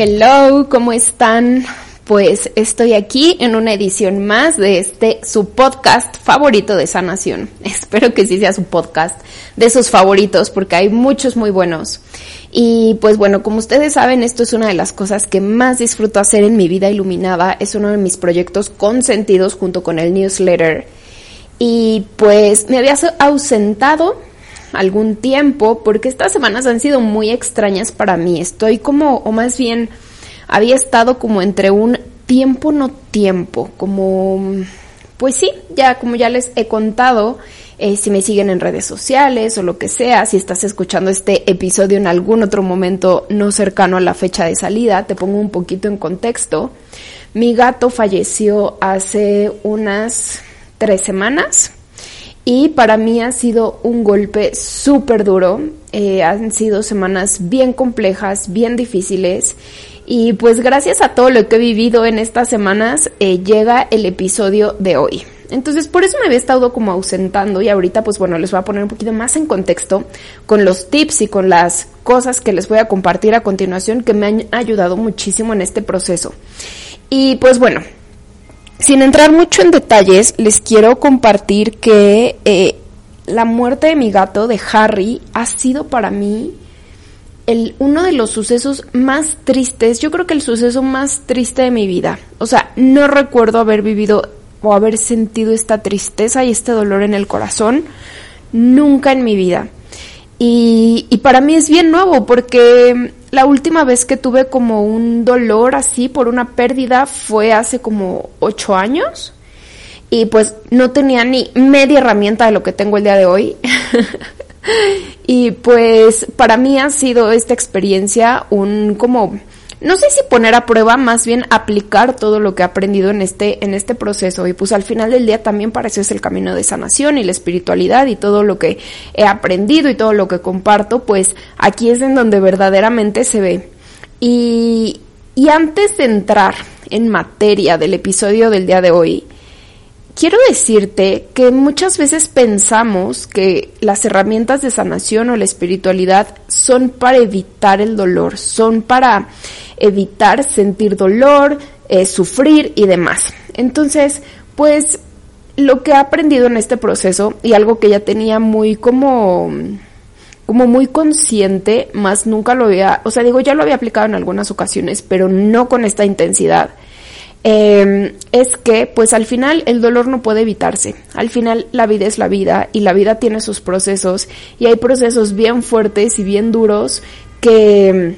Hello, ¿cómo están? Pues estoy aquí en una edición más de este su podcast favorito de sanación. Espero que sí sea su podcast de sus favoritos porque hay muchos muy buenos. Y pues bueno, como ustedes saben, esto es una de las cosas que más disfruto hacer en mi vida iluminada. Es uno de mis proyectos consentidos junto con el newsletter. Y pues me había ausentado algún tiempo, porque estas semanas han sido muy extrañas para mí. Estoy como, o más bien, había estado como entre un tiempo no tiempo, como, pues sí, ya como ya les he contado, eh, si me siguen en redes sociales o lo que sea, si estás escuchando este episodio en algún otro momento no cercano a la fecha de salida, te pongo un poquito en contexto. Mi gato falleció hace unas tres semanas y para mí ha sido un golpe súper duro. Eh, han sido semanas bien complejas, bien difíciles. Y pues gracias a todo lo que he vivido en estas semanas, eh, llega el episodio de hoy. Entonces por eso me había estado como ausentando y ahorita pues bueno les voy a poner un poquito más en contexto con los tips y con las cosas que les voy a compartir a continuación que me han ayudado muchísimo en este proceso. Y pues bueno, sin entrar mucho en detalles, les quiero compartir que eh, la muerte de mi gato, de Harry, ha sido para mí el, uno de los sucesos más tristes, yo creo que el suceso más triste de mi vida. O sea, no recuerdo haber vivido o haber sentido esta tristeza y este dolor en el corazón nunca en mi vida. Y, y para mí es bien nuevo porque la última vez que tuve como un dolor así por una pérdida fue hace como ocho años y pues no tenía ni media herramienta de lo que tengo el día de hoy. y pues para mí ha sido esta experiencia un como no sé si poner a prueba, más bien aplicar todo lo que he aprendido en este, en este proceso. Y pues al final del día también para eso es el camino de sanación y la espiritualidad y todo lo que he aprendido y todo lo que comparto, pues aquí es en donde verdaderamente se ve. Y, y antes de entrar en materia del episodio del día de hoy, quiero decirte que muchas veces pensamos que las herramientas de sanación o la espiritualidad son para evitar el dolor, son para evitar sentir dolor, eh, sufrir y demás. Entonces, pues lo que he aprendido en este proceso y algo que ya tenía muy como como muy consciente, más nunca lo había, o sea, digo, ya lo había aplicado en algunas ocasiones, pero no con esta intensidad. Em, es que, pues al final el dolor no puede evitarse. Al final la vida es la vida y la vida tiene sus procesos y hay procesos bien fuertes y bien duros que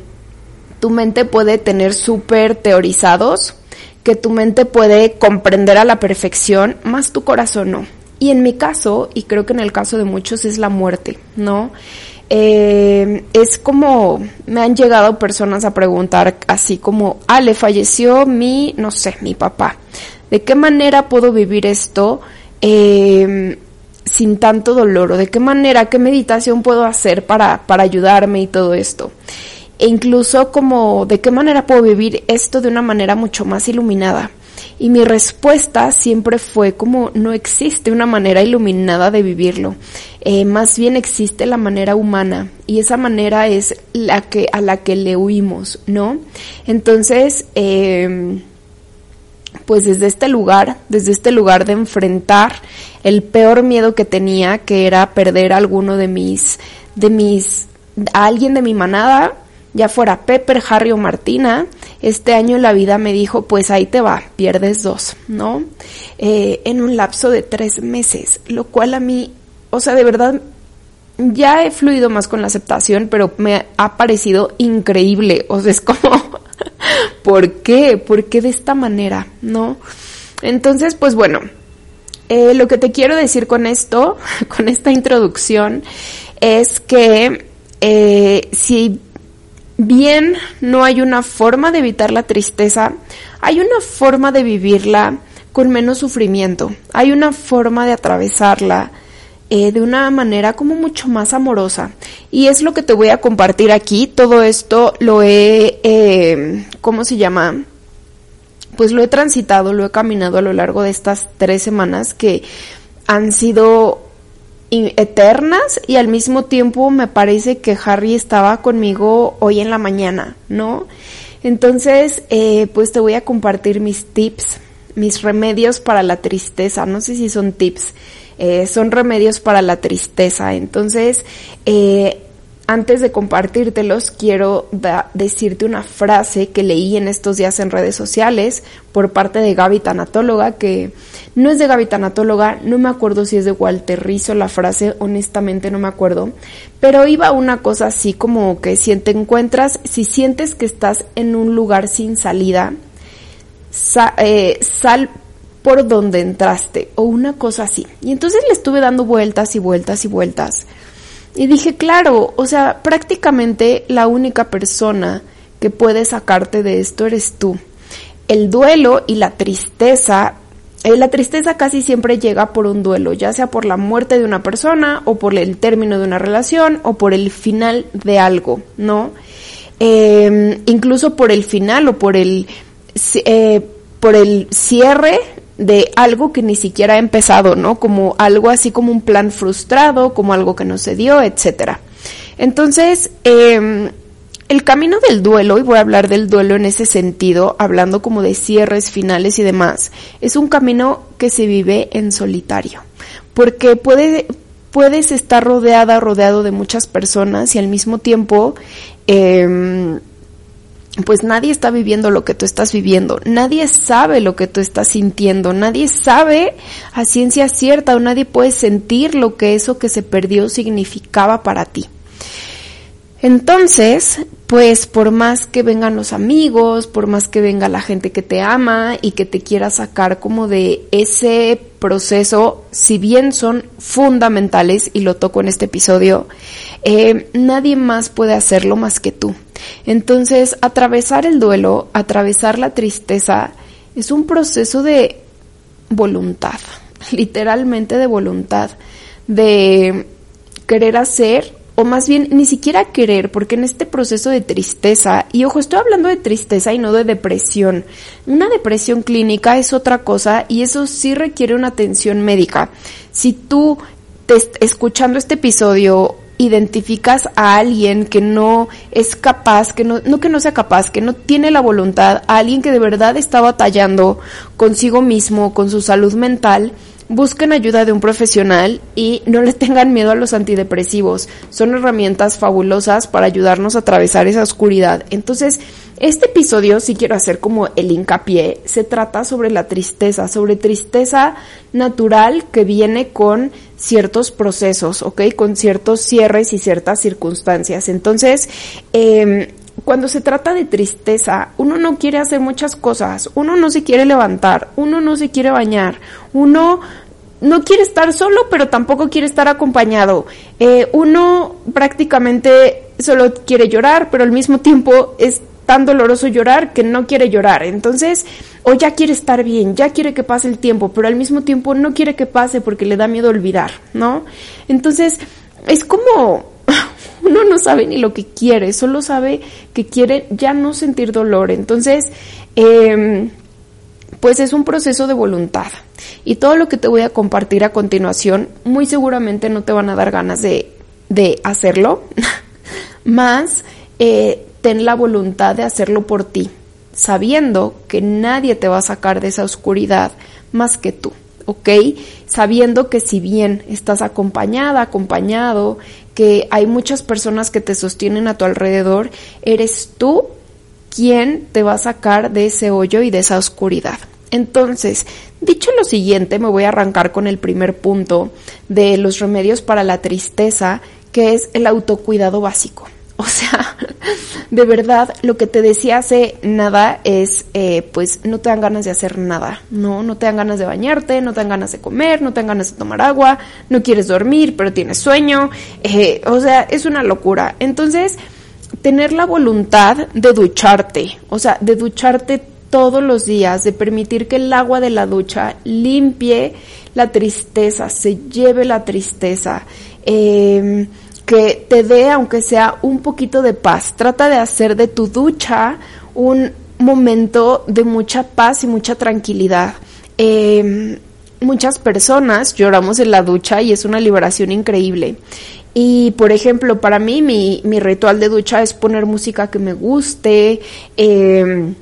tu mente puede tener súper teorizados, que tu mente puede comprender a la perfección, más tu corazón no. Y en mi caso, y creo que en el caso de muchos, es la muerte, ¿no? Eh, es como, me han llegado personas a preguntar así como, ah, le falleció mi, no sé, mi papá. ¿De qué manera puedo vivir esto eh, sin tanto dolor? ¿O de qué manera, qué meditación puedo hacer para, para ayudarme y todo esto? e incluso como de qué manera puedo vivir esto de una manera mucho más iluminada. Y mi respuesta siempre fue como no existe una manera iluminada de vivirlo, eh, más bien existe la manera humana y esa manera es la que a la que le huimos, ¿no? Entonces, em, pues desde este lugar, desde este lugar de enfrentar el peor miedo que tenía, que era perder a alguno de mis, de mis, a alguien de mi manada, ya fuera Pepper, Harry o Martina, este año la vida me dijo, pues ahí te va, pierdes dos, ¿no? Eh, en un lapso de tres meses, lo cual a mí, o sea, de verdad, ya he fluido más con la aceptación, pero me ha parecido increíble, o sea, es como, ¿por qué? ¿Por qué de esta manera? ¿No? Entonces, pues bueno, eh, lo que te quiero decir con esto, con esta introducción, es que eh, si bien no hay una forma de evitar la tristeza, hay una forma de vivirla con menos sufrimiento, hay una forma de atravesarla eh, de una manera como mucho más amorosa. Y es lo que te voy a compartir aquí. Todo esto lo he, eh, ¿cómo se llama? Pues lo he transitado, lo he caminado a lo largo de estas tres semanas que han sido eternas y al mismo tiempo me parece que Harry estaba conmigo hoy en la mañana, ¿no? Entonces, eh, pues te voy a compartir mis tips, mis remedios para la tristeza. No sé si son tips, eh, son remedios para la tristeza. Entonces, eh, antes de compartírtelos, quiero decirte una frase que leí en estos días en redes sociales por parte de Gaby Tanatóloga, que no es de Gaby Tanatóloga, no me acuerdo si es de Walter Rizzo la frase, honestamente no me acuerdo, pero iba una cosa así como que si te encuentras, si sientes que estás en un lugar sin salida, eh, sal por donde entraste, o una cosa así. Y entonces le estuve dando vueltas y vueltas y vueltas y dije, claro, o sea, prácticamente la única persona que puede sacarte de esto eres tú. El duelo y la tristeza, eh, la tristeza casi siempre llega por un duelo, ya sea por la muerte de una persona o por el término de una relación o por el final de algo, ¿no? Em, incluso por el final o por el, eh, por el cierre de algo que ni siquiera ha empezado, ¿no? Como algo así como un plan frustrado, como algo que no se dio, etcétera. Entonces, em, el camino del duelo, y voy a hablar del duelo en ese sentido, hablando como de cierres finales y demás, es un camino que se vive en solitario, porque puede, puedes estar rodeada, rodeado de muchas personas y al mismo tiempo eh, pues nadie está viviendo lo que tú estás viviendo, nadie sabe lo que tú estás sintiendo, nadie sabe a ciencia cierta o nadie puede sentir lo que eso que se perdió significaba para ti. Entonces, pues por más que vengan los amigos, por más que venga la gente que te ama y que te quiera sacar como de ese proceso, si bien son fundamentales y lo toco en este episodio, eh, nadie más puede hacerlo más que tú. Entonces, atravesar el duelo, atravesar la tristeza, es un proceso de voluntad, literalmente de voluntad, de querer hacer o más bien ni siquiera querer, porque en este proceso de tristeza, y ojo, estoy hablando de tristeza y no de depresión, una depresión clínica es otra cosa y eso sí requiere una atención médica. Si tú te, escuchando este episodio identificas a alguien que no es capaz, que no, no que no sea capaz, que no tiene la voluntad, a alguien que de verdad está batallando consigo mismo, con su salud mental, busquen ayuda de un profesional y no le tengan miedo a los antidepresivos. Son herramientas fabulosas para ayudarnos a atravesar esa oscuridad. Entonces, este episodio, si quiero hacer como el hincapié, se trata sobre la tristeza, sobre tristeza natural que viene con ciertos procesos, ¿ok? Con ciertos cierres y ciertas circunstancias. Entonces, eh, cuando se trata de tristeza, uno no quiere hacer muchas cosas, uno no se quiere levantar, uno no se quiere bañar, uno no quiere estar solo, pero tampoco quiere estar acompañado. Eh, uno prácticamente solo quiere llorar, pero al mismo tiempo es tan doloroso llorar que no quiere llorar. Entonces, o ya quiere estar bien, ya quiere que pase el tiempo, pero al mismo tiempo no quiere que pase porque le da miedo olvidar, ¿no? Entonces, es como uno no sabe ni lo que quiere, solo sabe que quiere ya no sentir dolor. Entonces, eh, pues es un proceso de voluntad. Y todo lo que te voy a compartir a continuación, muy seguramente no te van a dar ganas de, de hacerlo, más eh, ten la voluntad de hacerlo por ti, sabiendo que nadie te va a sacar de esa oscuridad más que tú. ¿ok? Sabiendo que si bien estás acompañada, acompañado, que hay muchas personas que te sostienen a tu alrededor, eres tú quien te va a sacar de ese hoyo y de esa oscuridad. Entonces, dicho lo siguiente, me voy a arrancar con el primer punto de los remedios para la tristeza, que es el autocuidado básico. O sea, de verdad, lo que te decía hace nada es, eh, pues no te dan ganas de hacer nada, ¿no? No te dan ganas de bañarte, no te dan ganas de comer, no te dan ganas de tomar agua, no quieres dormir, pero tienes sueño, eh, o sea, es una locura. Entonces, tener la voluntad de ducharte, o sea, de ducharte todos los días, de permitir que el agua de la ducha limpie la tristeza, se lleve la tristeza. Eh, que te dé, aunque sea un poquito de paz. Trata de hacer de tu ducha un momento de mucha paz y mucha tranquilidad. Em, muchas personas lloramos en la ducha y es una liberación increíble. Y por ejemplo, para mí mi, mi ritual de ducha es poner música que me guste. Eh,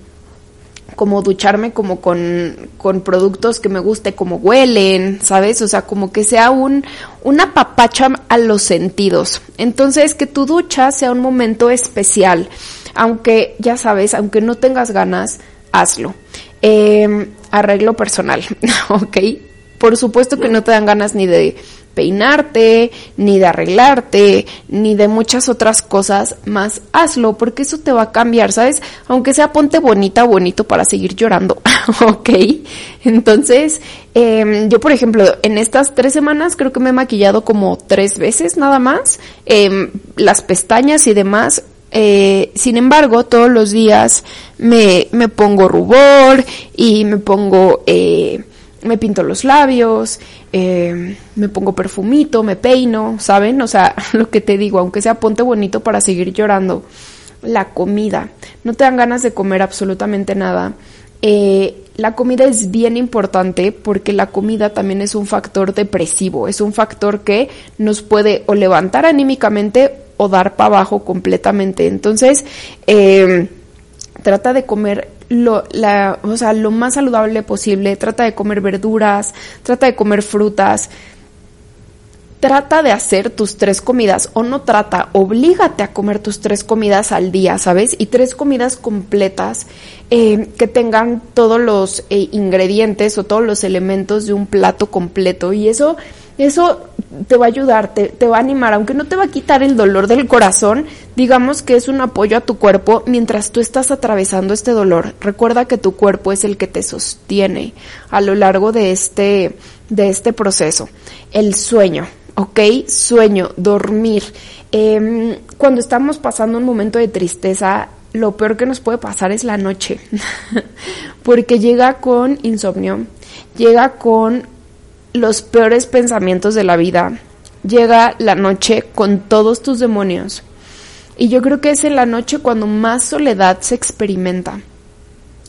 como ducharme como con, con productos que me guste, como huelen, ¿sabes? O sea, como que sea un, una papacha a los sentidos. Entonces, que tu ducha sea un momento especial. Aunque, ya sabes, aunque no tengas ganas, hazlo. Eh, arreglo personal, ¿ok? Por supuesto que no te dan ganas ni de peinarte, ni de arreglarte, ni de muchas otras cosas, más hazlo, porque eso te va a cambiar, ¿sabes? Aunque sea ponte bonita bonito para seguir llorando, ¿ok? Entonces, em, yo por ejemplo, en estas tres semanas creo que me he maquillado como tres veces nada más, em, las pestañas y demás, eh, sin embargo, todos los días me, me pongo rubor y me pongo eh, me pinto los labios, eh, me pongo perfumito, me peino, ¿saben? O sea, lo que te digo, aunque sea ponte bonito para seguir llorando. La comida, no te dan ganas de comer absolutamente nada. Eh, la comida es bien importante porque la comida también es un factor depresivo, es un factor que nos puede o levantar anímicamente o dar para abajo completamente. Entonces, eh, trata de comer lo, la, o sea, lo más saludable posible, trata de comer verduras, trata de comer frutas, trata de hacer tus tres comidas o no trata, oblígate a comer tus tres comidas al día, ¿sabes? Y tres comidas completas eh, que tengan todos los eh, ingredientes o todos los elementos de un plato completo y eso eso te va a ayudar, te, va a animar, aunque no te va a quitar el dolor del corazón, digamos que es un apoyo a tu cuerpo mientras tú estás atravesando este dolor. Recuerda que tu cuerpo es el que te sostiene a lo largo de este, de este proceso. El sueño, ¿ok? Sueño, dormir. Em, cuando estamos pasando un momento de tristeza, lo peor que nos puede pasar es la noche, porque llega con insomnio, llega con los peores pensamientos de la vida. Llega la noche con todos tus demonios. Y yo creo que es en la noche cuando más soledad se experimenta,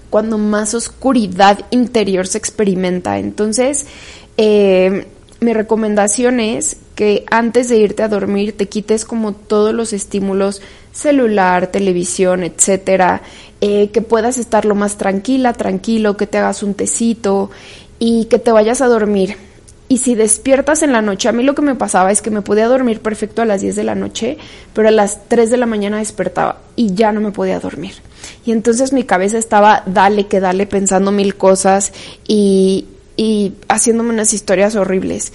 cuando más oscuridad interior se experimenta. Entonces, eh, mi recomendación es que antes de irte a dormir te quites como todos los estímulos celular, televisión, etcétera, eh, que puedas estar lo más tranquila, tranquilo, que te hagas un tecito y que te vayas a dormir y si despiertas en la noche, a mí lo que me pasaba es que me podía dormir perfecto a las 10 de la noche, pero a las 3 de la mañana despertaba y ya no me podía dormir. Y entonces mi cabeza estaba dale que dale pensando mil cosas y, y haciéndome unas historias horribles.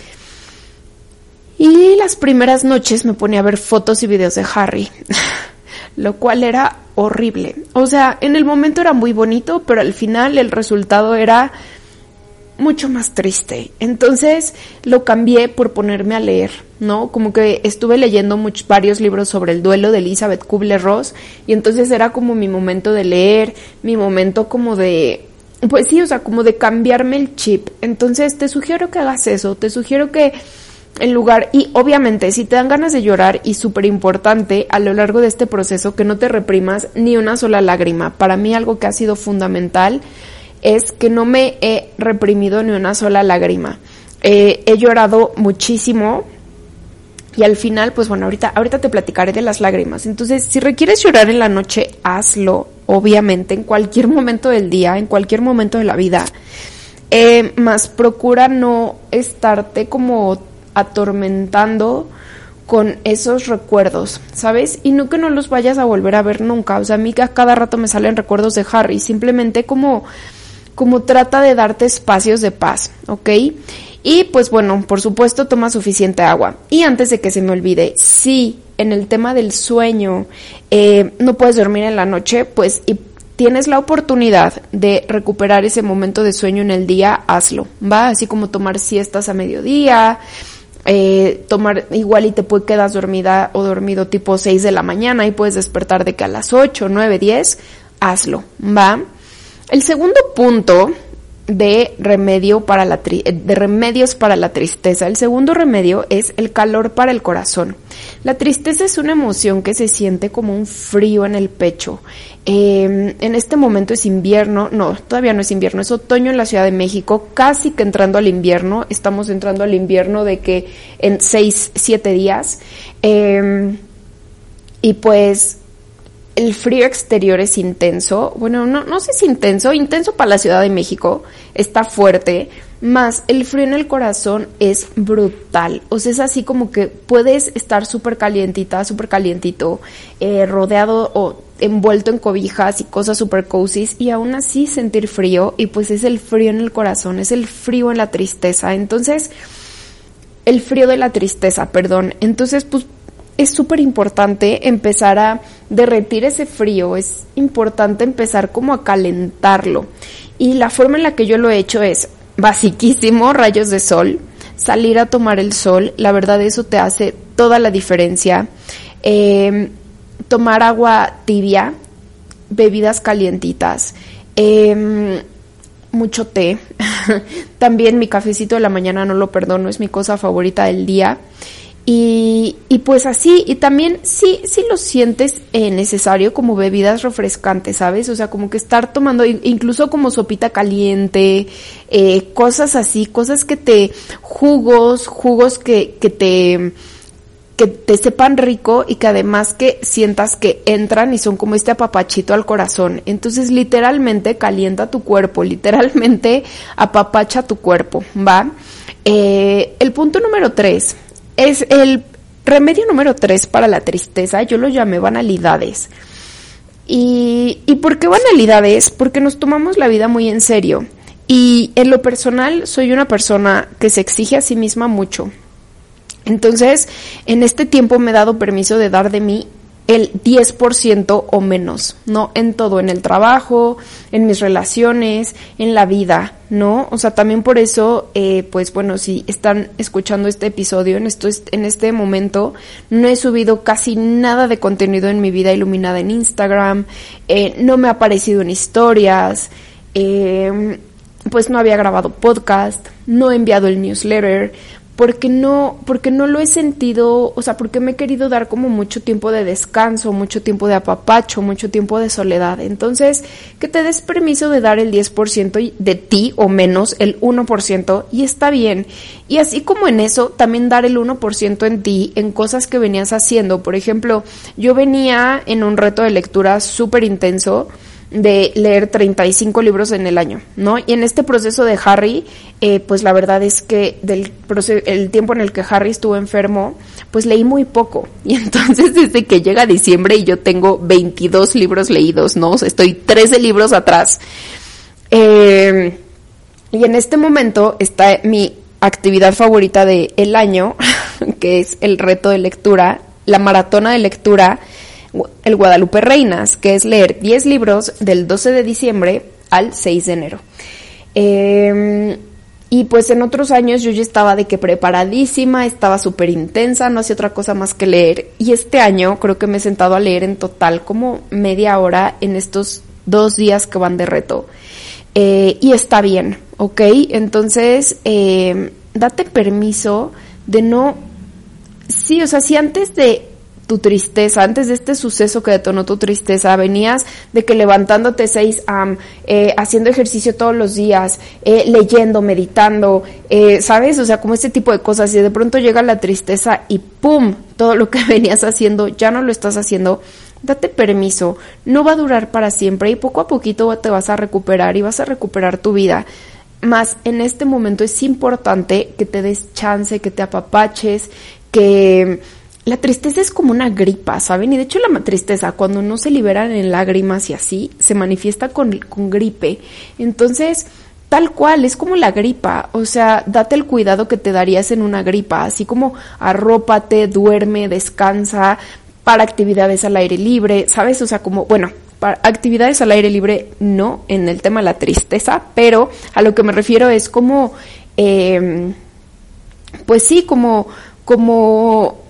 Y las primeras noches me ponía a ver fotos y videos de Harry, lo cual era horrible. O sea, en el momento era muy bonito, pero al final el resultado era mucho más triste. Entonces lo cambié por ponerme a leer, ¿no? Como que estuve leyendo varios libros sobre el duelo de Elizabeth Kubler-Ross y entonces era como mi momento de leer, mi momento como de pues sí, o sea, como de cambiarme el chip. Entonces te sugiero que hagas eso, te sugiero que en lugar, y obviamente si te dan ganas de llorar y súper importante a lo largo de este proceso que no te reprimas ni una sola lágrima. Para mí algo que ha sido fundamental es que no me he reprimido ni una sola lágrima. Eh, he llorado muchísimo y al final, pues bueno, ahorita, ahorita te platicaré de las lágrimas. Entonces, si requieres llorar en la noche, hazlo, obviamente, en cualquier momento del día, en cualquier momento de la vida. Eh, más procura no estarte como atormentando con esos recuerdos, ¿sabes? Y no que no los vayas a volver a ver nunca. O sea, a mí a cada rato me salen recuerdos de Harry, simplemente como, como trata de darte espacios de paz, ¿ok? Y pues bueno, por supuesto toma suficiente agua. Y antes de que se me olvide, si en el tema del sueño eh, no puedes dormir en la noche, pues y tienes la oportunidad de recuperar ese momento de sueño en el día, hazlo, ¿va? Así como tomar siestas a mediodía, eh, tomar igual y te puede quedar dormida o dormido tipo 6 de la mañana y puedes despertar de que a las 8, 9, 10, hazlo, ¿va? El segundo punto de remedio para la de remedios para la tristeza. El segundo remedio es el calor para el corazón. La tristeza es una emoción que se siente como un frío en el pecho. Em, en este momento es invierno, no, todavía no es invierno, es otoño en la Ciudad de México, casi que entrando al invierno. Estamos entrando al invierno de que en seis, siete días. Em, y pues el frío exterior es intenso. Bueno, no, no sé si intenso, intenso para la Ciudad de México, está fuerte, más el frío en el corazón es brutal. O sea, es así como que puedes estar súper calientita, súper calientito, eh, rodeado o envuelto en cobijas y cosas súper cozy y aún así sentir frío y pues es el frío en el corazón, es el frío en la tristeza. Entonces, el frío de la tristeza, perdón. Entonces, pues es súper importante empezar a derretir ese frío, es importante empezar como a calentarlo. Y la forma en la que yo lo he hecho es basiquísimo, rayos de sol, salir a tomar el sol, la verdad eso te hace toda la diferencia. Em, tomar agua tibia, bebidas calientitas, em, mucho té. También mi cafecito de la mañana no lo perdono, es mi cosa favorita del día. Y, y, pues así, y también sí, sí lo sientes eh, necesario como bebidas refrescantes, ¿sabes? O sea, como que estar tomando incluso como sopita caliente, eh, cosas así, cosas que te, jugos, jugos que, que te, que te sepan rico y que además que sientas que entran y son como este apapachito al corazón. Entonces literalmente calienta tu cuerpo, literalmente apapacha tu cuerpo, ¿va? Eh, el punto número tres es el remedio número tres para la tristeza, yo lo llamé banalidades. Y, ¿Y por qué banalidades? Porque nos tomamos la vida muy en serio. Y en lo personal soy una persona que se exige a sí misma mucho. Entonces, en este tiempo me he dado permiso de dar de mí el 10% o menos, ¿no? En todo, en el trabajo, en mis relaciones, en la vida, ¿no? O sea, también por eso, eh, pues bueno, si están escuchando este episodio en, esto, en este momento, no he subido casi nada de contenido en mi vida iluminada en Instagram, eh, no me ha aparecido en historias, eh, pues no había grabado podcast, no he enviado el newsletter, porque no, porque no lo he sentido, o sea, porque me he querido dar como mucho tiempo de descanso, mucho tiempo de apapacho, mucho tiempo de soledad. Entonces, que te des permiso de dar el 10% de ti o menos el 1% y está bien. Y así como en eso, también dar el 1% en ti, en cosas que venías haciendo. Por ejemplo, yo venía en un reto de lectura súper intenso de leer 35 libros en el año, ¿no? Y en este proceso de Harry, eh, pues la verdad es que del el tiempo en el que Harry estuvo enfermo, pues leí muy poco. Y entonces desde que llega diciembre y yo tengo 22 libros leídos, ¿no? O sea, estoy 13 libros atrás. Eh, y en este momento está mi actividad favorita del el año, que es el reto de lectura, la maratona de lectura el Guadalupe Reinas, que es leer 10 libros del 12 de diciembre al 6 de enero. Em, y pues en otros años yo ya estaba de que preparadísima, estaba súper intensa, no hacía otra cosa más que leer. Y este año creo que me he sentado a leer en total como media hora en estos dos días que van de reto. Eh, y está bien, ¿ok? Entonces, em, date permiso de no... Sí, o sea, si antes de tu tristeza, antes de este suceso que detonó tu tristeza, venías de que levantándote 6 am, eh, haciendo ejercicio todos los días, eh, leyendo, meditando, eh, ¿sabes? O sea, como este tipo de cosas y de pronto llega la tristeza y ¡pum! Todo lo que venías haciendo ya no lo estás haciendo. Date permiso, no va a durar para siempre y poco a poquito te vas a recuperar y vas a recuperar tu vida más en este momento es importante que te des chance, que te apapaches, que la tristeza es como una gripa, ¿saben? Y de hecho la tristeza, cuando no se liberan en lágrimas y así, se manifiesta con, con gripe. Entonces, tal cual, es como la gripa, o sea, date el cuidado que te darías en una gripa, así como arrópate, duerme, descansa, para actividades al aire libre, ¿sabes? O sea, como, bueno, para actividades al aire libre no en el tema de la tristeza, pero a lo que me refiero es como, eh, pues sí, como, como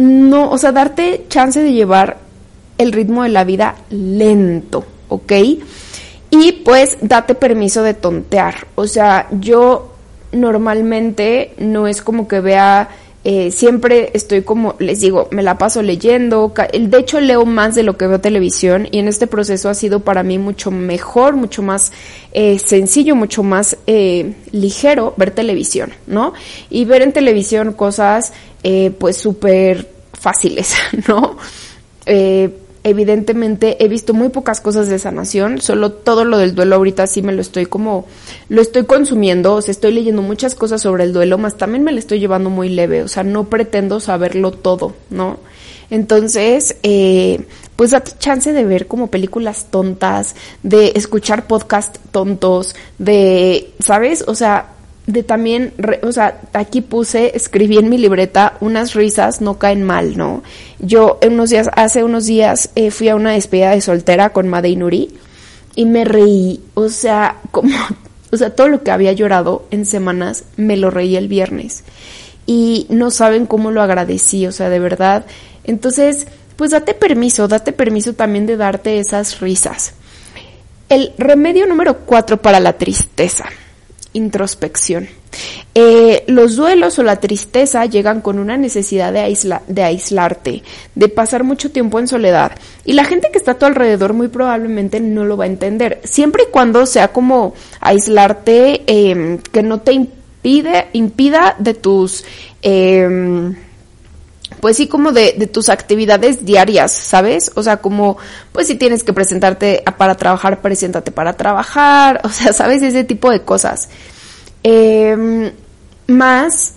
no, o sea, darte chance de llevar el ritmo de la vida lento, ¿ok? Y pues date permiso de tontear. O sea, yo normalmente no es como que vea, eh, siempre estoy como, les digo, me la paso leyendo. De hecho, leo más de lo que veo televisión y en este proceso ha sido para mí mucho mejor, mucho más eh, sencillo, mucho más eh, ligero ver televisión, ¿no? Y ver en televisión cosas eh, pues súper fáciles, ¿no? Eh, evidentemente he visto muy pocas cosas de sanación, solo todo lo del duelo ahorita sí me lo estoy como, lo estoy consumiendo, o sea, estoy leyendo muchas cosas sobre el duelo, más también me lo estoy llevando muy leve, o sea, no pretendo saberlo todo, ¿no? Entonces, eh, pues date chance de ver como películas tontas, de escuchar podcast tontos, de, ¿sabes? O sea, de también, o sea, aquí puse, escribí en mi libreta, unas risas no caen mal, ¿no? Yo unos días, hace unos días eh, fui a una despedida de soltera con Made Nuri y me reí, o sea, como, o sea, todo lo que había llorado en semanas, me lo reí el viernes. Y no saben cómo lo agradecí, o sea, de verdad. Entonces, pues date permiso, date permiso también de darte esas risas. El remedio número cuatro para la tristeza introspección. Eh, los duelos o la tristeza llegan con una necesidad de, de aislarte, de pasar mucho tiempo en soledad. Y la gente que está a tu alrededor muy probablemente no lo va a entender. Siempre y cuando sea como aislarte, em, que no te impide, impida de tus... Eh, pues sí, como de, tus actividades diarias, ¿sabes? O sea, como, pues si tienes que presentarte para trabajar, preséntate para trabajar, o sea, ¿sabes? Ese tipo de cosas. Eh, más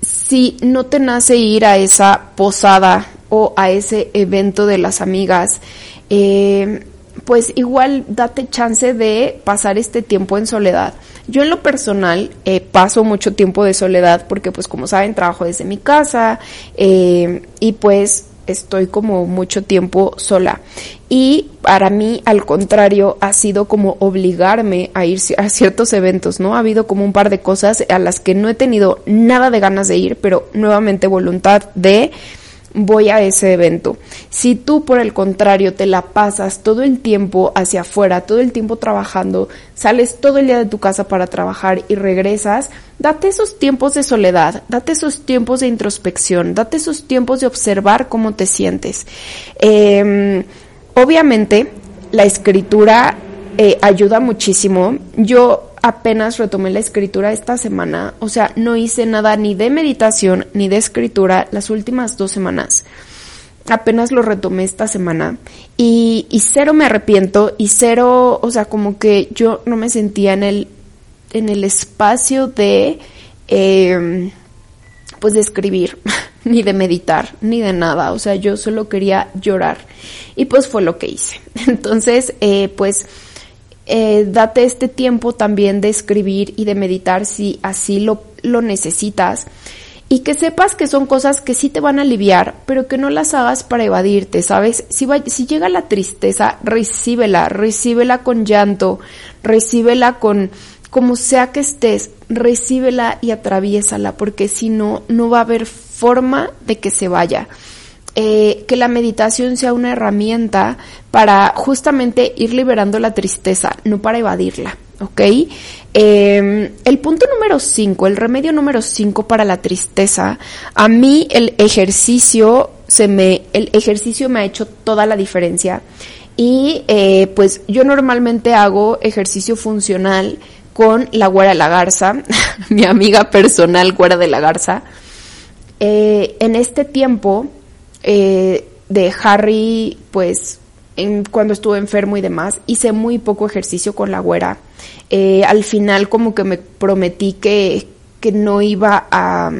si no te nace ir a esa posada o a ese evento de las amigas, eh, pues igual date chance de pasar este tiempo en soledad. Yo en lo personal eh, paso mucho tiempo de soledad porque pues como saben trabajo desde mi casa eh, y pues estoy como mucho tiempo sola. Y para mí, al contrario, ha sido como obligarme a ir a ciertos eventos, ¿no? Ha habido como un par de cosas a las que no he tenido nada de ganas de ir, pero nuevamente voluntad de voy a ese evento. Si tú, por el contrario, te la pasas todo el tiempo hacia afuera, todo el tiempo trabajando, sales todo el día de tu casa para trabajar y regresas, date esos tiempos de soledad, date esos tiempos de introspección, date esos tiempos de observar cómo te sientes. Em, obviamente, la escritura eh, ayuda muchísimo. Yo apenas retomé la escritura esta semana, o sea, no hice nada ni de meditación ni de escritura las últimas dos semanas. Apenas lo retomé esta semana y, y cero me arrepiento y cero, o sea, como que yo no me sentía en el, en el espacio de, eh, pues de escribir, ni de meditar, ni de nada, o sea, yo solo quería llorar y pues fue lo que hice. Entonces, eh, pues, eh, date este tiempo también de escribir y de meditar si así lo, lo necesitas. Y que sepas que son cosas que sí te van a aliviar, pero que no las hagas para evadirte, ¿sabes? Si, si llega la tristeza, recíbela, recíbela con llanto, recíbela con como sea que estés, recíbela y atraviésala, porque si no, no va a haber forma de que se vaya. Eh, que la meditación sea una herramienta para justamente ir liberando la tristeza, no para evadirla, ¿ok? Em, el punto número 5, el remedio número 5 para la tristeza, a mí el ejercicio se me, el ejercicio me ha hecho toda la diferencia y eh, pues yo normalmente hago ejercicio funcional con la güera de la garza, mi amiga personal güera de la garza. Eh, en este tiempo eh, de Harry, pues, cuando estuve enfermo y demás, hice muy poco ejercicio con la güera. Eh, al final como que me prometí que, que no iba a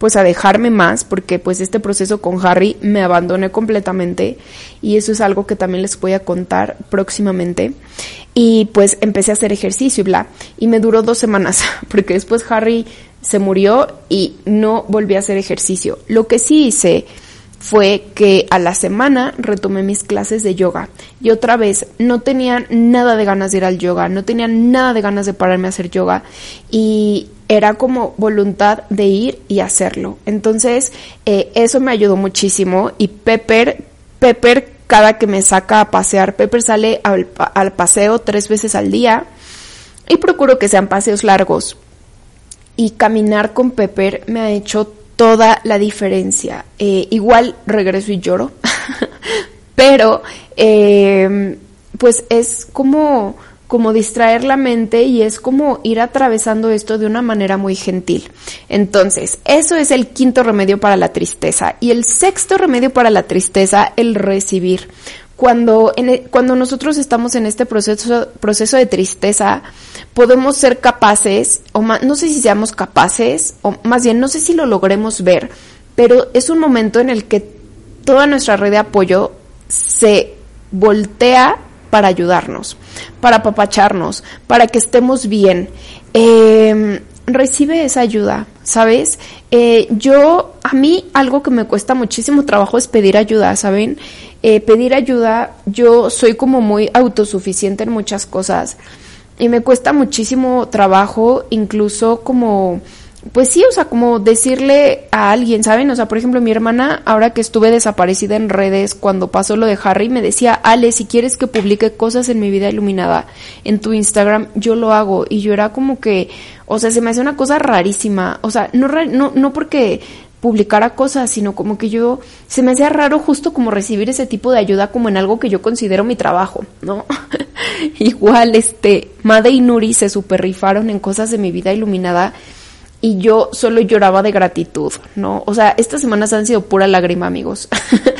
pues a dejarme más porque pues este proceso con Harry me abandoné completamente y eso es algo que también les voy a contar próximamente y pues empecé a hacer ejercicio y bla y me duró dos semanas porque después Harry se murió y no volví a hacer ejercicio lo que sí hice fue que a la semana retomé mis clases de yoga y otra vez no tenía nada de ganas de ir al yoga, no tenía nada de ganas de pararme a hacer yoga y era como voluntad de ir y hacerlo. Entonces, eh, eso me ayudó muchísimo y Pepper, Pepper cada que me saca a pasear, Pepper sale al, paseo tres veces al día y procuro que sean paseos largos. Y caminar con Pepper me ha hecho toda la diferencia. Eh, igual regreso y lloro, pero eh, pues es como como distraer la mente y es como ir atravesando esto de una manera muy gentil. Entonces, eso es el quinto remedio para la tristeza. Y el sexto remedio para la tristeza, el recibir. Cuando, en, e, cuando nosotros estamos en este proceso, proceso de tristeza, podemos ser capaces, o no sé si seamos capaces, o más bien no sé si lo logremos ver, pero es un momento en el que toda nuestra red de apoyo se voltea para ayudarnos, para apapacharnos, para que estemos bien. Em, recibe esa ayuda, ¿sabes? Eh, yo, a mí algo que me cuesta muchísimo trabajo es pedir ayuda, ¿saben? Eh, pedir ayuda, yo soy como muy autosuficiente en muchas cosas y me cuesta muchísimo trabajo, incluso como pues sí, o sea, como decirle a alguien, ¿saben? O sea, por ejemplo, mi hermana, ahora que estuve desaparecida en redes cuando pasó lo de Harry, me decía, Ale, si quieres que publique cosas en mi vida iluminada en tu Instagram, yo lo hago. Y yo era como que, o sea, se me hace una cosa rarísima. O sea, no, no, no porque publicara cosas, sino como que yo, se me hacía raro justo como recibir ese tipo de ayuda como en algo que yo considero mi trabajo, ¿no? Igual, este, Made y Nuri se super rifaron en cosas de mi vida iluminada y yo solo lloraba de gratitud, ¿no? O sea, estas semanas han sido pura lágrima, amigos.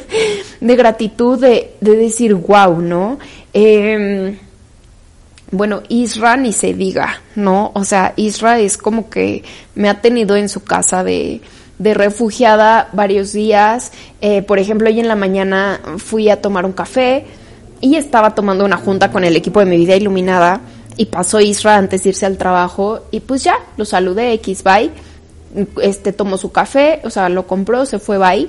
de gratitud, de, de, decir, wow, ¿no? Eh, bueno, Isra ni se diga, ¿no? O sea, Isra es como que me ha tenido en su casa de, de refugiada varios días. Eh, por ejemplo, hoy en la mañana fui a tomar un café y estaba tomando una junta con el equipo de mi vida iluminada y pasó Isra antes de irse al trabajo y pues ya, lo saludé, X, bye. Este tomó su café, o sea, lo compró, se fue, bye.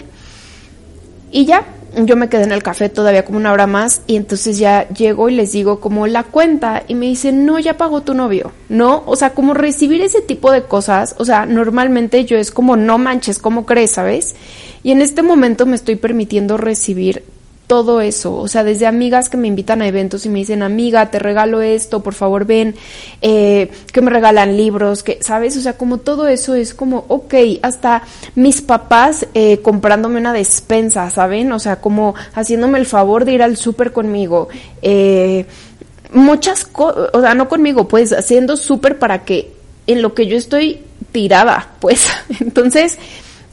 Y ya, yo me quedé en el café todavía como una hora más y entonces ya llego y les digo como la cuenta y me dicen, no, ya pagó tu novio, ¿no? O sea, como recibir ese tipo de cosas, o sea, normalmente yo es como, no manches, ¿cómo crees, sabes? Y en este momento me estoy permitiendo recibir todo eso, o sea, desde amigas que me invitan a eventos y me dicen, amiga, te regalo esto, por favor ven, eh, que me regalan libros, que, ¿sabes? O sea, como todo eso es como, ok, hasta mis papás eh, comprándome una despensa, ¿saben? O sea, como haciéndome el favor de ir al súper conmigo, eh, muchas cosas, o sea, no conmigo, pues haciendo súper para que en lo que yo estoy tirada, pues, entonces,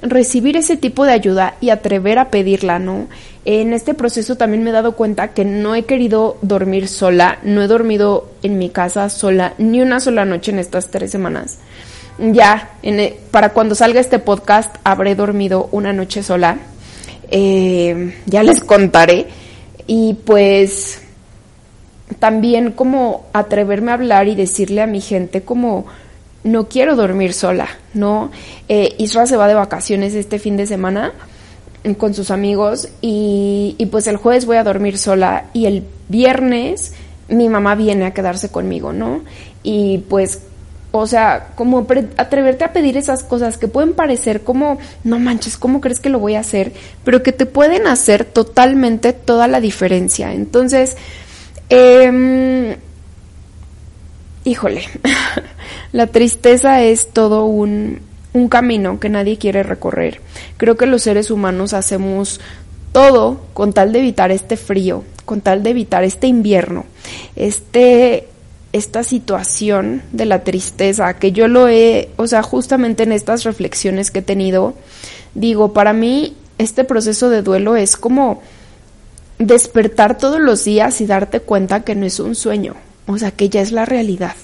recibir ese tipo de ayuda y atrever a pedirla, ¿no? En este proceso también me he dado cuenta que no he querido dormir sola, no he dormido en mi casa sola ni una sola noche en estas tres semanas. Ya, e, para cuando salga este podcast habré dormido una noche sola. Eh, ya les contaré. Y pues también como atreverme a hablar y decirle a mi gente como no quiero dormir sola, ¿no? Eh, Isra se va de vacaciones este fin de semana con sus amigos y, pues el jueves voy a dormir sola y el viernes mi mamá viene a quedarse conmigo, ¿no? Y pues, o sea, como atreverte a pedir esas cosas que pueden parecer como, no manches, ¿cómo crees que lo voy a hacer? Pero que te pueden hacer totalmente toda la diferencia. Entonces, eh, híjole, la tristeza es todo un, un camino que nadie quiere recorrer. Creo que los seres humanos hacemos todo con tal de evitar este frío, con tal de evitar este invierno, este esta situación de la tristeza, que yo lo he, o sea, justamente en estas reflexiones que he tenido, digo, para mí este proceso de duelo es como despertar todos los días y darte cuenta que no es un sueño, o sea, que ya es la realidad.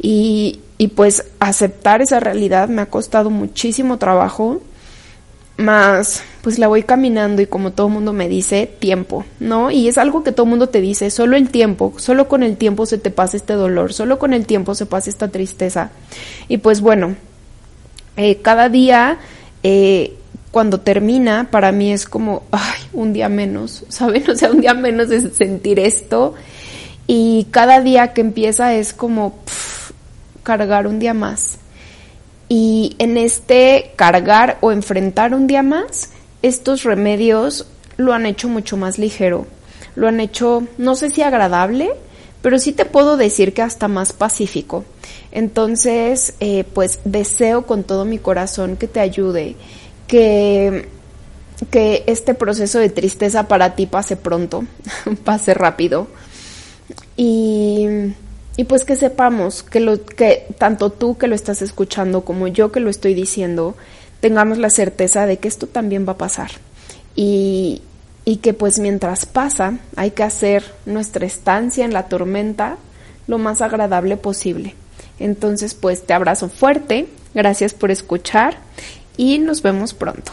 Y, y pues aceptar esa realidad me ha costado muchísimo trabajo, más pues la voy caminando y como todo mundo me dice, tiempo, ¿no? Y es algo que todo mundo te dice, solo el tiempo, solo con el tiempo se te pasa este dolor, solo con el tiempo se pasa esta tristeza. Y pues bueno, eh, cada día eh, cuando termina, para mí es como, ay, un día menos, ¿saben? O sea, un día menos de sentir esto. Y cada día que empieza es como cargar un día más. Y en este cargar o enfrentar un día más, estos remedios lo han hecho mucho más ligero. Lo han hecho, no sé si agradable, pero sí te puedo decir que hasta más pacífico. Entonces, eh, pues deseo con todo mi corazón que te ayude, que, que este proceso de tristeza para ti pase pronto, pase rápido. Y y pues que sepamos que lo que tanto tú que lo estás escuchando como yo que lo estoy diciendo tengamos la certeza de que esto también va a pasar. Y, y que pues mientras pasa hay que hacer nuestra estancia en la tormenta lo más agradable posible. Entonces pues te abrazo fuerte, gracias por escuchar y nos vemos pronto.